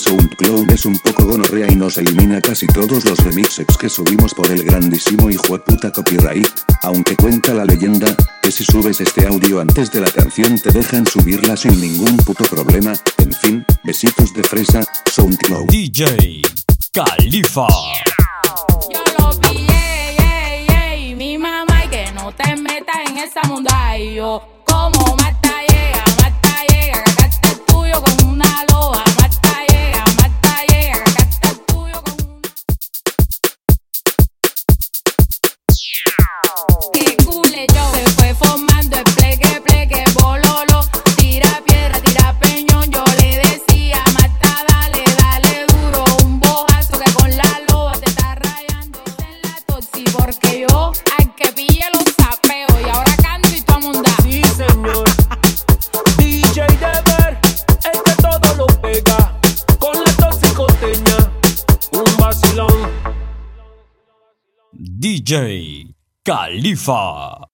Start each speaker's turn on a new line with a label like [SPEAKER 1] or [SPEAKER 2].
[SPEAKER 1] SoundCloud es un poco gonorrea y nos elimina casi todos los remixes que subimos por el grandísimo hijo de puta copyright. Aunque cuenta la leyenda, que si subes este audio antes de la canción te dejan subirla sin ningún puto problema. En fin, besitos de fresa, SoundCloud.
[SPEAKER 2] DJ Califa.
[SPEAKER 3] Yo lo pillé, ey, ey, mi mamá y que no te metas en esa munda y yo como que pille los sapeo y ahora canto y tú amunda.
[SPEAKER 4] Sí, señor. DJ Dever, el que todo lo pega. Con la toxicoteña, un vacilón.
[SPEAKER 2] DJ Califa.